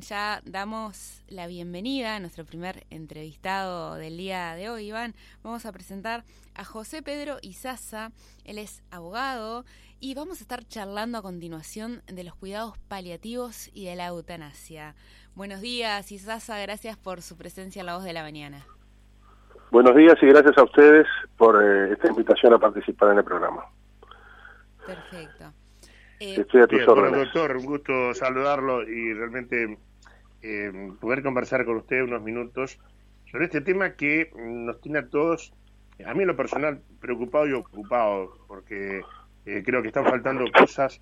Bien, ya damos la bienvenida a nuestro primer entrevistado del día de hoy, Iván. Vamos a presentar a José Pedro Izaza. Él es abogado y vamos a estar charlando a continuación de los cuidados paliativos y de la eutanasia. Buenos días, Izaza. Gracias por su presencia en La Voz de la Mañana. Buenos días y gracias a ustedes por eh, esta invitación a participar en el programa. Perfecto. Eh, Estoy a tus órdenes. doctor, un gusto saludarlo y realmente eh, poder conversar con usted unos minutos sobre este tema que nos tiene a todos, a mí en lo personal, preocupado y ocupado, porque eh, creo que están faltando cosas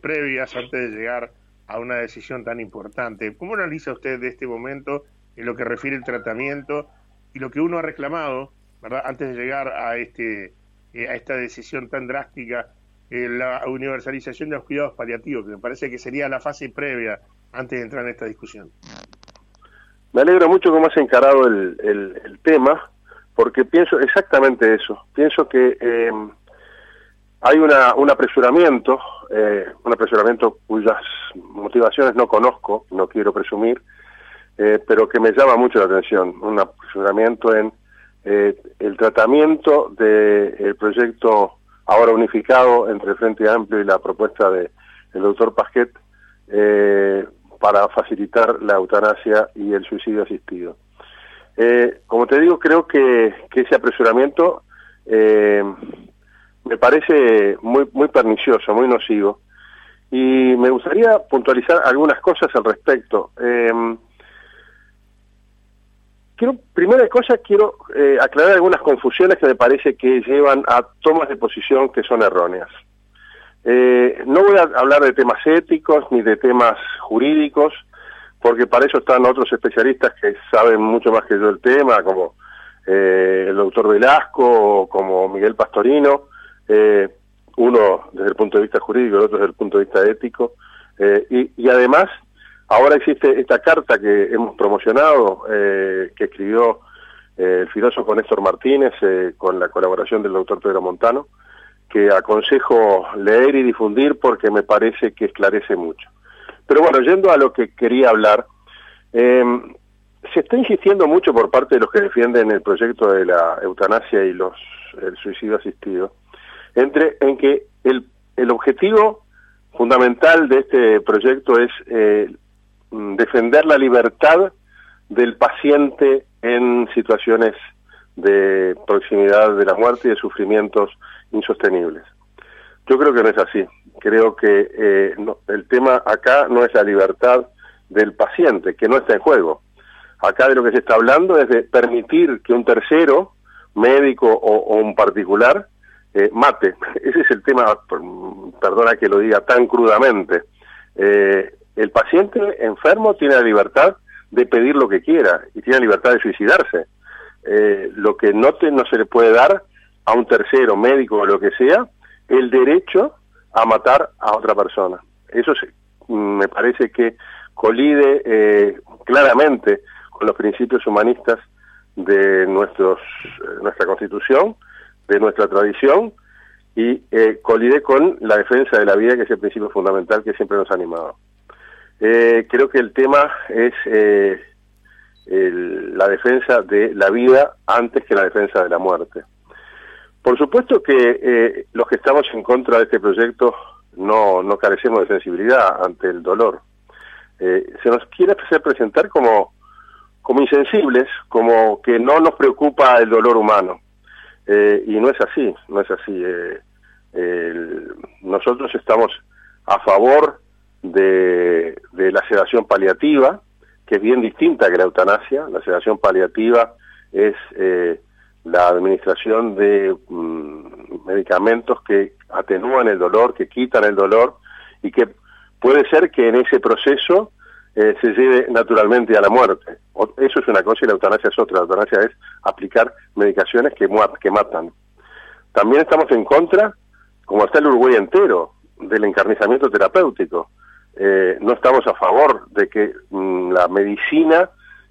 previas antes de llegar a una decisión tan importante. ¿Cómo analiza usted de este momento en lo que refiere el tratamiento y lo que uno ha reclamado, antes de llegar a este a esta decisión tan drástica eh, la universalización de los cuidados paliativos, que me parece que sería la fase previa antes de entrar en esta discusión. Me alegro mucho cómo has encarado el, el, tema, porque pienso exactamente eso. Pienso que eh, hay una, un apresuramiento, eh, un apresuramiento cuyas motivaciones no conozco, no quiero presumir, pero que me llama mucho la atención. Un apresuramiento en el tratamiento del proyecto ahora unificado entre el Frente Amplio y la propuesta del doctor Pasquet eh, para facilitar la eutanasia y el suicidio asistido. Eh, como te digo, creo que, ese apresuramiento eh, me parece muy, muy pernicioso, muy nocivo, y me gustaría puntualizar algunas cosas al respecto. Quiero, primera cosa, quiero eh, aclarar algunas confusiones que me parece que llevan a tomas de posición que son erróneas. Eh, no voy a hablar de temas éticos ni de temas jurídicos, porque para eso están otros especialistas que saben mucho más que yo el tema, como eh, el doctor Velasco o como Miguel Pastorino, uno desde el punto de vista jurídico, el otro desde el punto de vista ético, y, y además Ahora existe esta carta que hemos promocionado, eh, que escribió eh, el filósofo Néstor Martínez eh, con la colaboración del doctor Pedro Montano, que aconsejo leer y difundir porque me parece que esclarece mucho. Pero bueno, yendo a lo que quería hablar, em, se está insistiendo mucho por parte de los que defienden el proyecto de la eutanasia y los el suicidio asistido, entre en que el, el objetivo fundamental de este proyecto es Mm, defender la libertad del paciente en situaciones de proximidad de la muerte y de sufrimientos insostenibles. Yo creo que no es así. Creo que eh, el tema acá no es la libertad del paciente, que no está en juego. Acá de lo que se está hablando es de permitir que un tercero, médico o, un particular, eh, mate. Ese es el tema, perdona que lo diga tan crudamente. Eh, el paciente enfermo tiene la libertad de pedir lo que quiera y tiene la libertad de suicidarse. Eh, lo que no, no se le puede dar a un tercero, médico o lo que sea, el derecho a matar a otra persona. Eso me parece que colide eh, claramente con los principios humanistas de nuestros, eh, nuestra constitución, de nuestra tradición, y colide con la defensa de la vida, que es el principio fundamental que siempre nos ha animado. Eh, creo que el tema es eh, la defensa de la vida antes que la defensa de la muerte. Por supuesto que eh, los que estamos en contra de este proyecto no, no carecemos de sensibilidad ante el dolor. se nos quiere hacer presentar como, como insensibles, como que no nos preocupa el dolor humano. y no es así, no es así. nosotros estamos a favor de, la sedación paliativa, que es bien distinta que la eutanasia. La sedación paliativa es eh, la administración de mm, medicamentos que atenúan el dolor, que quitan el dolor y que puede ser que en ese proceso eh, se lleve naturalmente a la muerte. Eso es una cosa y la eutanasia es otra. La eutanasia es aplicar medicaciones que, que matan. también estamos en contra, como está el Uruguay entero, del encarnizamiento terapéutico. Eh, no estamos a favor de que mm, la medicina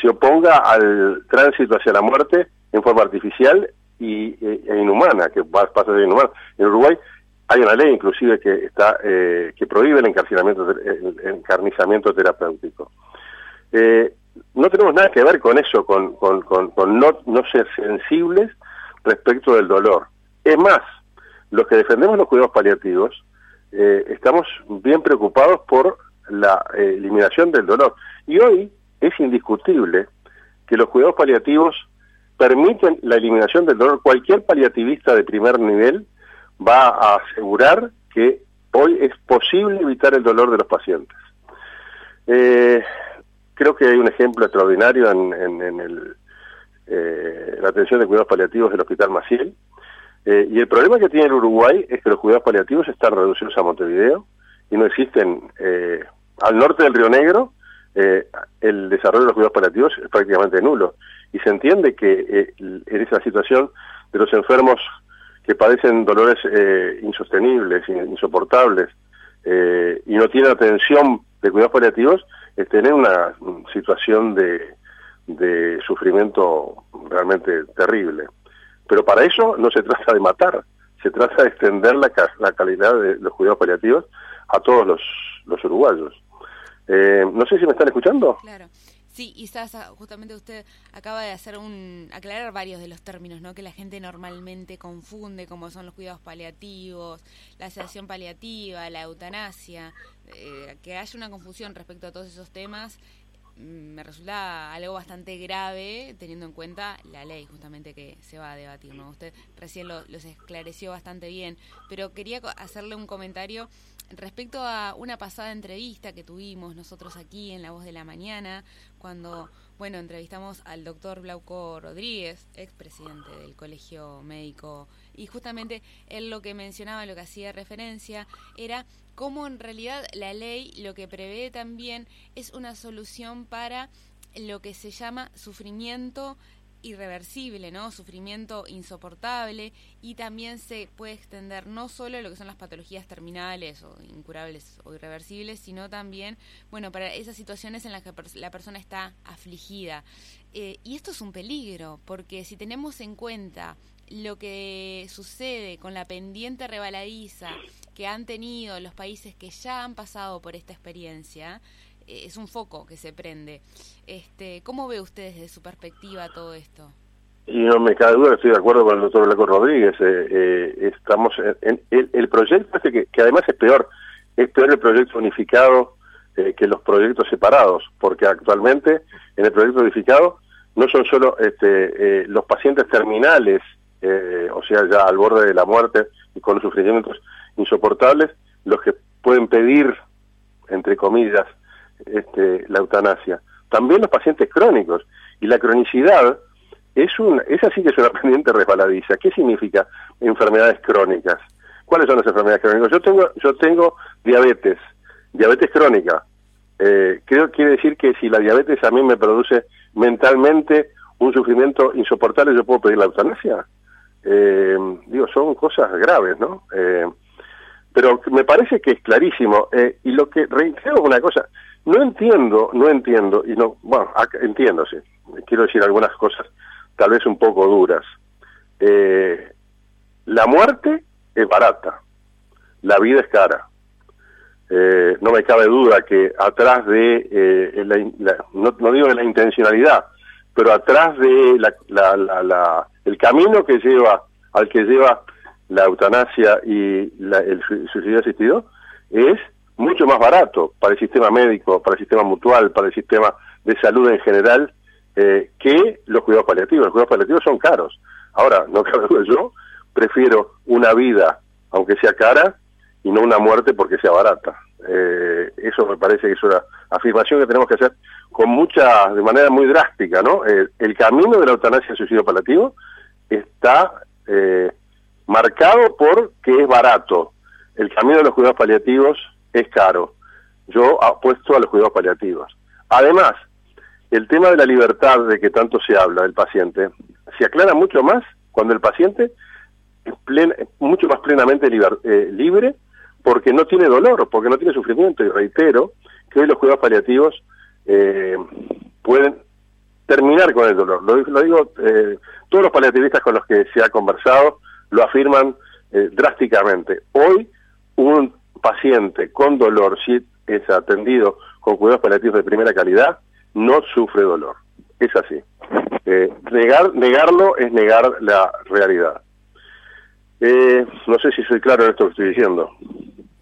se oponga al tránsito hacia la muerte en forma artificial y, e, e inhumana, que pasa a ser inhumana. En Uruguay hay una ley inclusive que está eh, que prohíbe el encarnizamiento, el encarnizamiento terapéutico. Eh, no tenemos nada que ver con eso, con, con, con, no, no ser sensibles respecto del dolor. Es más, los que defendemos los cuidados paliativos eh, estamos bien preocupados por la eh, eliminación del dolor. Y hoy es indiscutible que los cuidados paliativos permiten la eliminación del dolor. Cualquier paliativista de primer nivel va a asegurar que hoy es posible evitar el dolor de los pacientes. Eh, creo que hay un ejemplo extraordinario en, el, eh, la atención de cuidados paliativos del Hospital Maciel. Eh, y el problema que tiene el Uruguay es que los cuidados paliativos están reducidos a Montevideo y no existen eh, al norte del Río Negro. el desarrollo de los cuidados paliativos es prácticamente nulo. Y se entiende que en esa situación de los enfermos que padecen dolores insostenibles, insoportables, y no tienen atención de cuidados paliativos, es tener una situación de, de sufrimiento realmente terrible. Pero para eso no se trata de matar, se trata de extender la, la calidad de los cuidados paliativos a todos los, los uruguayos. Eh, no sé si me están escuchando. Claro. Sí, y justamente usted acaba de hacer un aclarar varios de los términos, ¿no? Que la gente normalmente confunde, como son los cuidados paliativos, la sedación paliativa, la eutanasia, eh, que haya una confusión respecto a todos esos temas me resulta algo bastante grave teniendo en cuenta la ley justamente que se va a debatir. ¿no? Usted recién lo, los esclareció bastante bien, pero quería hacerle un comentario respecto a una pasada entrevista que tuvimos nosotros aquí en La Voz de la Mañana, cuando, bueno, entrevistamos al doctor Glauco Rodríguez, expresidente del Colegio Médico, y justamente él lo que mencionaba, lo que hacía referencia, era cómo en realidad la ley lo que prevé también es una solución para lo que se llama sufrimiento irreversible, ¿no? Sufrimiento insoportable y también se puede extender no solo lo que son las patologías terminales o incurables o irreversibles, sino también, bueno, para esas situaciones en las que la persona está afligida. Eh, y esto es un peligro, porque si tenemos en cuenta lo que sucede con la pendiente rebaladiza que han tenido los países que ya han pasado por esta experiencia, es un foco que se prende. Este, ¿Cómo ve usted desde su perspectiva todo esto? Y no me cabe duda, estoy de acuerdo con el doctor Blanco Rodríguez. Eh, eh, estamos en, el, proyecto este que, además es peor, es peor el proyecto unificado eh, que los proyectos separados, porque actualmente en el proyecto unificado no son solo este, los pacientes terminales, o sea, ya al borde de la muerte y con sufrimientos insoportables, los que pueden pedir, entre comillas, este, la eutanasia. También los pacientes crónicos. Y la cronicidad es un, esa sí que es una pendiente resbaladiza. ¿Qué significa enfermedades crónicas? ¿Cuáles son las enfermedades crónicas? Yo tengo, yo tengo diabetes, diabetes crónica. Eh, creo quiere decir que si la diabetes a mí me produce mentalmente un sufrimiento insoportable, yo puedo pedir la eutanasia. Eh, digo, son cosas graves, ¿no? Eh, pero me parece que es clarísimo. Eh, y lo que reitero una cosa, no entiendo, no entiendo, y no, bueno, entiendo, sí, quiero decir algunas cosas tal vez un poco duras. Eh, la muerte es barata, la vida es cara. Eh, no me cabe duda que atrás de, eh, la, no, digo de la intencionalidad, pero atrás de la, la, el camino que lleva, al que lleva la eutanasia y el suicidio asistido, es mucho más barato para el sistema médico, para el sistema mutual, para el sistema de salud en general, eh, que los cuidados paliativos. Los cuidados paliativos son caros. Ahora, no cabe yo prefiero una vida, aunque sea cara, y no una muerte porque sea barata. Eh, eso me parece que es una afirmación que tenemos que hacer con mucha, de manera muy drástica, ¿no? Eh, el camino de la eutanasia y suicidio paliativo está marcado por que es barato. El camino de los cuidados paliativos es caro. Yo apuesto a los cuidados paliativos. Además, el tema de la libertad de que tanto se habla del paciente se aclara mucho más cuando el paciente mucho más plenamente eh, libre porque no tiene dolor, porque no tiene sufrimiento. Y reitero que hoy los cuidados paliativos eh, pueden terminar con el dolor. Lo, digo, eh, todos los paliativistas con los que se ha conversado lo afirman eh, drásticamente. Hoy un paciente con dolor, si es atendido con cuidados paliativos de primera calidad, no sufre dolor. Es así. negar, negarlo es negar la realidad. no sé si soy claro en esto que estoy diciendo.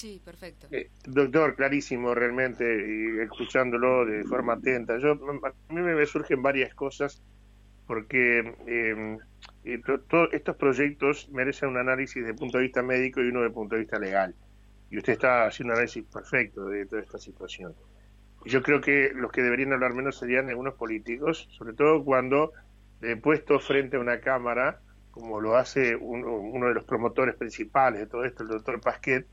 Sí, perfecto. Eh, doctor, clarísimo realmente, y escuchándolo de forma atenta. Yo, a mí me surgen varias cosas porque eh, todos estos proyectos merecen un análisis desde punto de vista médico y uno desde punto de vista legal. Y usted está haciendo un análisis perfecto de toda esta situación. Yo creo que los que deberían hablar menos serían algunos políticos, sobre todo cuando, eh, puestos frente a una cámara, como lo hace uno, uno de los promotores principales de todo esto, el doctor Pasquet,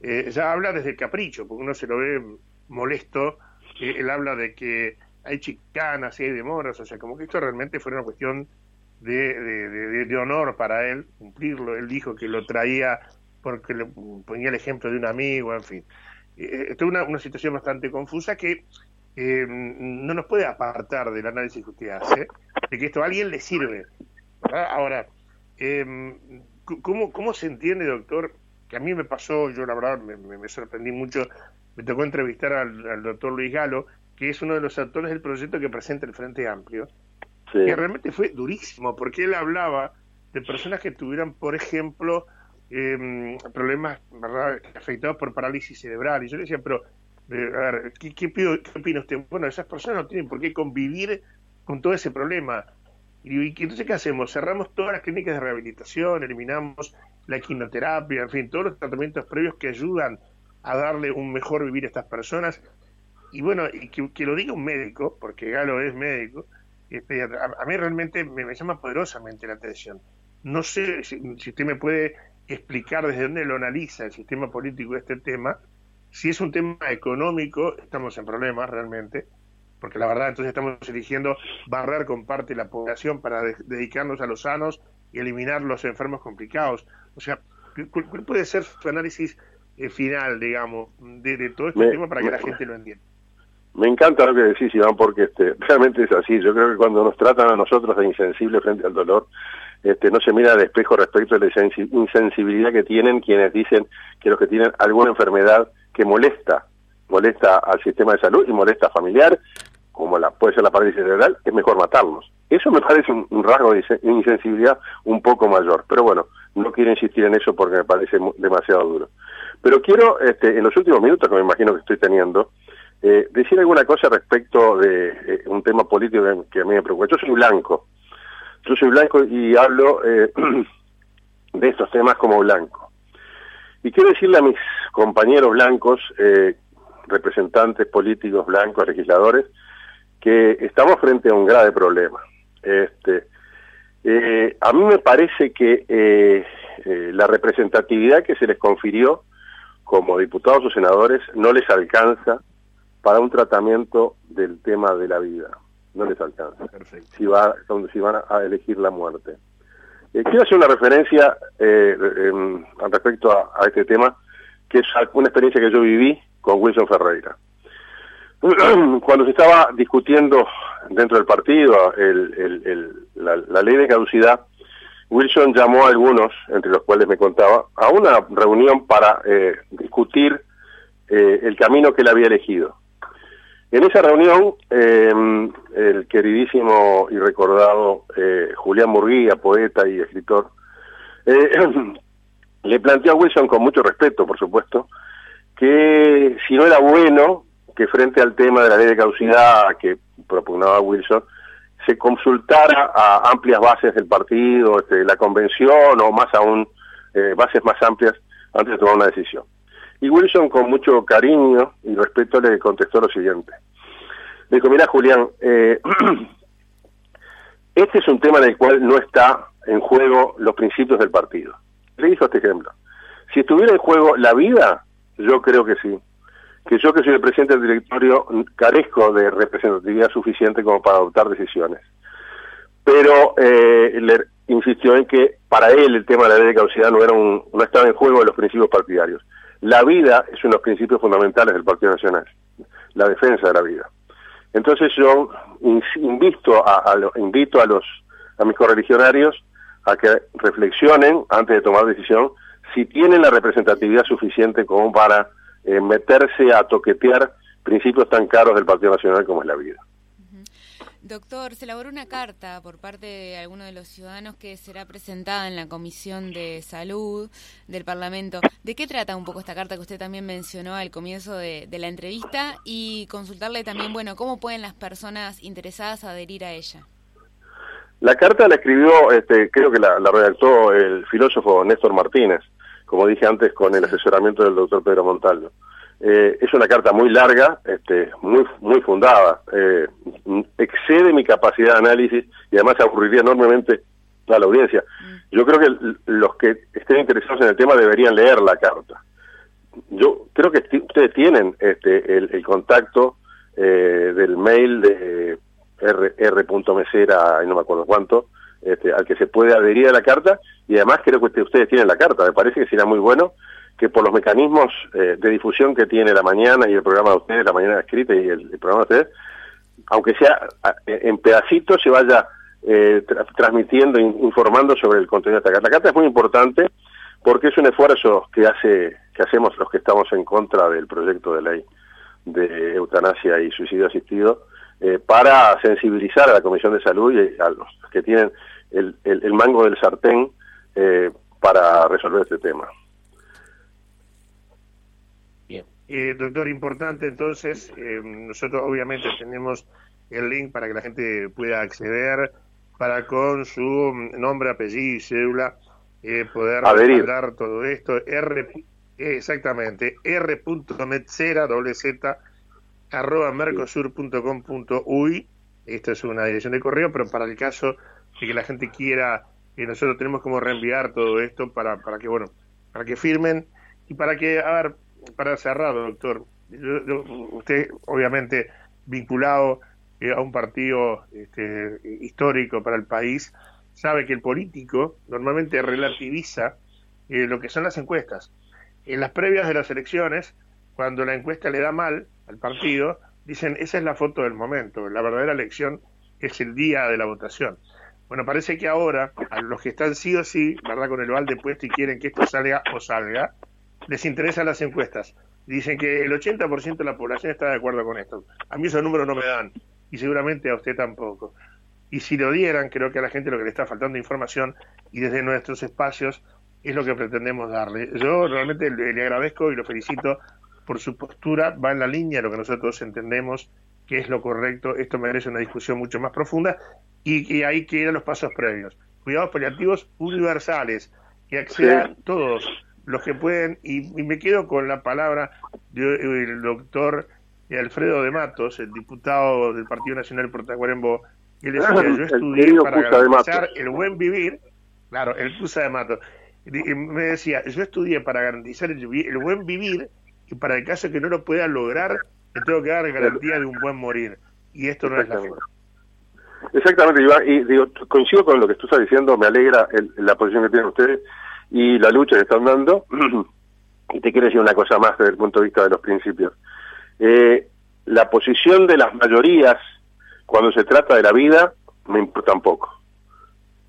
eh, ya habla desde el capricho, porque uno se lo ve molesto, él habla de que hay chicanas y hay demoras, o sea, como que esto realmente fue una cuestión de, de, honor para él, cumplirlo, él dijo que lo traía porque le ponía el ejemplo de un amigo, en fin. Eh, esto es una, una situación bastante confusa que eh, no nos puede apartar del análisis que usted hace, de que esto a alguien le sirve. Ahora, eh, ¿cómo, ¿cómo se entiende, doctor, que a mí me pasó, yo la verdad me, sorprendí mucho, me tocó entrevistar al, doctor Luis Galo, que es uno de los actores del proyecto que presenta el Frente Amplio, que realmente fue durísimo, porque él hablaba de personas que tuvieran, por ejemplo, em, problemas ¿verdad? afectados por parálisis cerebral. Y yo le decía, pero, eh, a ver, ¿qué, qué, ¿qué opina usted? Bueno, esas personas no tienen por qué convivir con todo ese problema. Y, y entonces, ¿qué hacemos? Cerramos todas las clínicas de rehabilitación, eliminamos la quimioterapia, en fin, todos los tratamientos previos que ayudan a darle un mejor vivir a estas personas. Y bueno, y que, lo diga un médico, porque Galo es médico, a, mí realmente me, llama poderosamente la atención. No sé si, usted me puede explicar desde dónde lo analiza el sistema político este tema. Si es un tema económico, estamos en problemas realmente, porque la verdad entonces estamos eligiendo barrer con parte de la población para dedicarnos a los sanos y eliminar los enfermos complicados. O sea, ¿cuál puede ser su análisis eh, final, digamos, de, todo este tema para que la gente lo entienda? Me encanta lo que decís, Iván, porque este, realmente es así. Yo creo que cuando nos tratan a nosotros de insensibles frente al dolor, este, no se mira de espejo respecto a la insensibilidad que tienen quienes dicen que los que tienen alguna enfermedad que molesta, molesta al sistema de salud y molesta familiar, como la puede ser la parálisis cerebral, es mejor matarlos. Eso me parece un, rasgo de insensibilidad un poco mayor, pero bueno, no quiero insistir en eso porque me parece demasiado duro. Pero quiero, este, en los últimos minutos que me imagino que estoy teniendo, eh, decir alguna cosa respecto de eh, un tema político que, a mí me preocupa. Yo soy blanco, yo soy blanco y hablo eh, de estos temas como blanco. Y quiero decirle a mis compañeros blancos, representantes políticos blancos, legisladores, que estamos frente a un grave problema. Este, eh, a mí me parece que eh, eh, la representatividad que se les confirió como diputados o senadores no les alcanza para un tratamiento del tema de la vida. No les alcanza. Si, va, si van a elegir la muerte. quiero hacer una referencia em, respecto a, a este tema, que es una experiencia que yo viví con Wilson Ferreira. cuando se estaba discutiendo dentro del partido la, ley de caducidad, Wilson llamó a algunos, entre los cuales me contaba, a una reunión para eh, discutir eh, el camino que él había elegido. En esa reunión, eh, el queridísimo y recordado Julián Murguía, poeta y escritor, le planteó a Wilson con mucho respeto, por supuesto, que si no era bueno que frente al tema de la ley de causidad que propugnaba Wilson, se consultara a amplias bases del partido, este, la convención o más aún eh, bases más amplias antes de tomar una decisión. Y Wilson con mucho cariño y respeto le contestó lo siguiente. Le dijo, mira Julián, eh, este es un tema en el cual no está en juego los principios del partido. Le dijo este ejemplo. Si estuviera en juego la vida, yo creo que sí que yo que soy el presidente del directorio carezco de representatividad suficiente como para adoptar decisiones. pero eh, le insistió en que para él el tema de la ley de caducidad no, era un, no estaba en juego los principios partidarios. La vida es uno de los principios fundamentales del Partido Nacional, la defensa de la vida. Entonces yo invito a, los a mis correligionarios a que reflexionen antes de tomar decisión si tienen la representatividad suficiente como para eh, meterse a toquetear principios tan caros del Partido Nacional como es la vida. Doctor, se elaboró una carta por parte de algunos de los ciudadanos que será presentada en la Comisión de Salud del Parlamento. ¿De qué trata un poco esta carta que usted también mencionó al comienzo de, la entrevista? Y consultarle también, bueno, ¿cómo pueden las personas interesadas adherir a ella? La carta la escribió, este, creo que la, redactó el filósofo Néstor Martínez, como dije antes, con el asesoramiento del doctor Pedro Montaldo. Eh, es una carta muy larga, este, muy muy fundada, eh, excede mi capacidad de análisis y además aburriría enormemente a la audiencia. Mm. Yo creo que los que estén interesados en el tema deberían leer la carta. Yo creo que ustedes tienen este, el, contacto eh, del mail de r.mesera, no me acuerdo cuánto, este, al que se puede adherir a la carta y además creo que ustedes tienen la carta. Me parece que sería muy bueno que por los mecanismos eh, de difusión que tiene la mañana y el programa de ustedes, la mañana escrita y el, programa de ustedes, aunque sea en pedacitos, se vaya eh, transmitiendo, informando sobre el contenido de esta carta. La carta es muy importante porque es un esfuerzo que hace que hacemos los que estamos en contra del proyecto de ley de eutanasia y suicidio asistido eh, para sensibilizar a la Comisión de Salud y a los que tienen el, el, mango del sartén para resolver este tema. Eh, doctor, importante entonces, eh, nosotros obviamente tenemos el link para que la gente pueda acceder para con su nombre, apellido y cédula eh, poder respaldar todo esto. R, exactamente, r.metzera, doble z, arroba mercosur.com.uy. Esta es una dirección de correo, pero para el caso de que la gente quiera, y nosotros tenemos como reenviar todo esto para, para que, bueno, para que firmen y para que, a ver, para cerrar, doctor, usted obviamente vinculado eh, a un partido este, histórico para el país, sabe que el político normalmente relativiza eh, lo que son las encuestas. En las previas de las elecciones, cuando la encuesta le da mal al partido, dicen esa es la foto del momento, la verdadera elección es el día de la votación. Bueno, parece que ahora, a los que están sí o sí, ¿verdad?, con el balde puesto y quieren que esto salga o salga, les interesan las encuestas. Dicen que el 80% de la población está de acuerdo con esto. A mí esos números no me dan y seguramente a usted tampoco. Y si lo dieran, creo que a la gente lo que le está faltando información y desde nuestros espacios es lo que pretendemos darle. Yo realmente le, agradezco y lo felicito por su postura, va en la línea de lo que nosotros entendemos que es lo correcto, esto merece una discusión mucho más profunda y, que ahí quedan los pasos previos. Cuidados paliativos universales, que accedan todos los que pueden, y, me quedo con la palabra del doctor Alfredo de Matos, el diputado del Partido Nacional por Tacuarembó, que decía, yo estudié para garantizar el buen vivir, claro, el CUSA de Matos, me decía, yo estudié para garantizar el, buen vivir y para el caso que no lo pueda lograr, le tengo que dar garantía de un buen morir. Y esto no es la forma. Exactamente, Iván, y digo, coincido con lo que tú estás diciendo, me alegra la posición que tienen ustedes y la lucha que están dando. y te quiero decir una cosa más desde el punto de vista de los principios. Eh, la posición de las mayorías cuando se trata de la vida me importa un poco.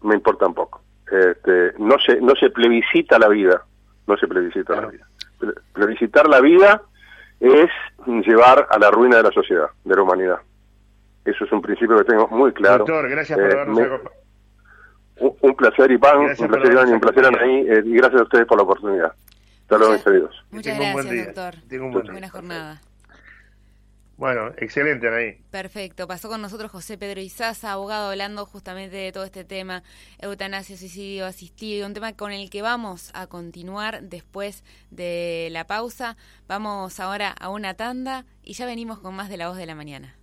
Me importa un poco. Este, no se no se plebiscita la vida, no se plebiscita la vida. Plebiscitar la vida es llevar a la ruina de la sociedad, de la humanidad. Eso es un principio que tengo muy claro. Doctor, gracias por eh, un, placer, Iván, un placer, Iván, y un placer, Anaí, eh, y gracias a ustedes por la oportunidad. Hasta luego, mis queridos. Muchas gracias, doctor. Tengo un buen Buena jornada. Bueno, excelente, Anaí. Perfecto. Pasó con nosotros José Pedro Izaza, abogado, hablando justamente de todo este tema, eutanasia, suicidio asistido, un tema con el que vamos a continuar después de la pausa. Vamos ahora a una tanda y ya venimos con más de la voz de la mañana.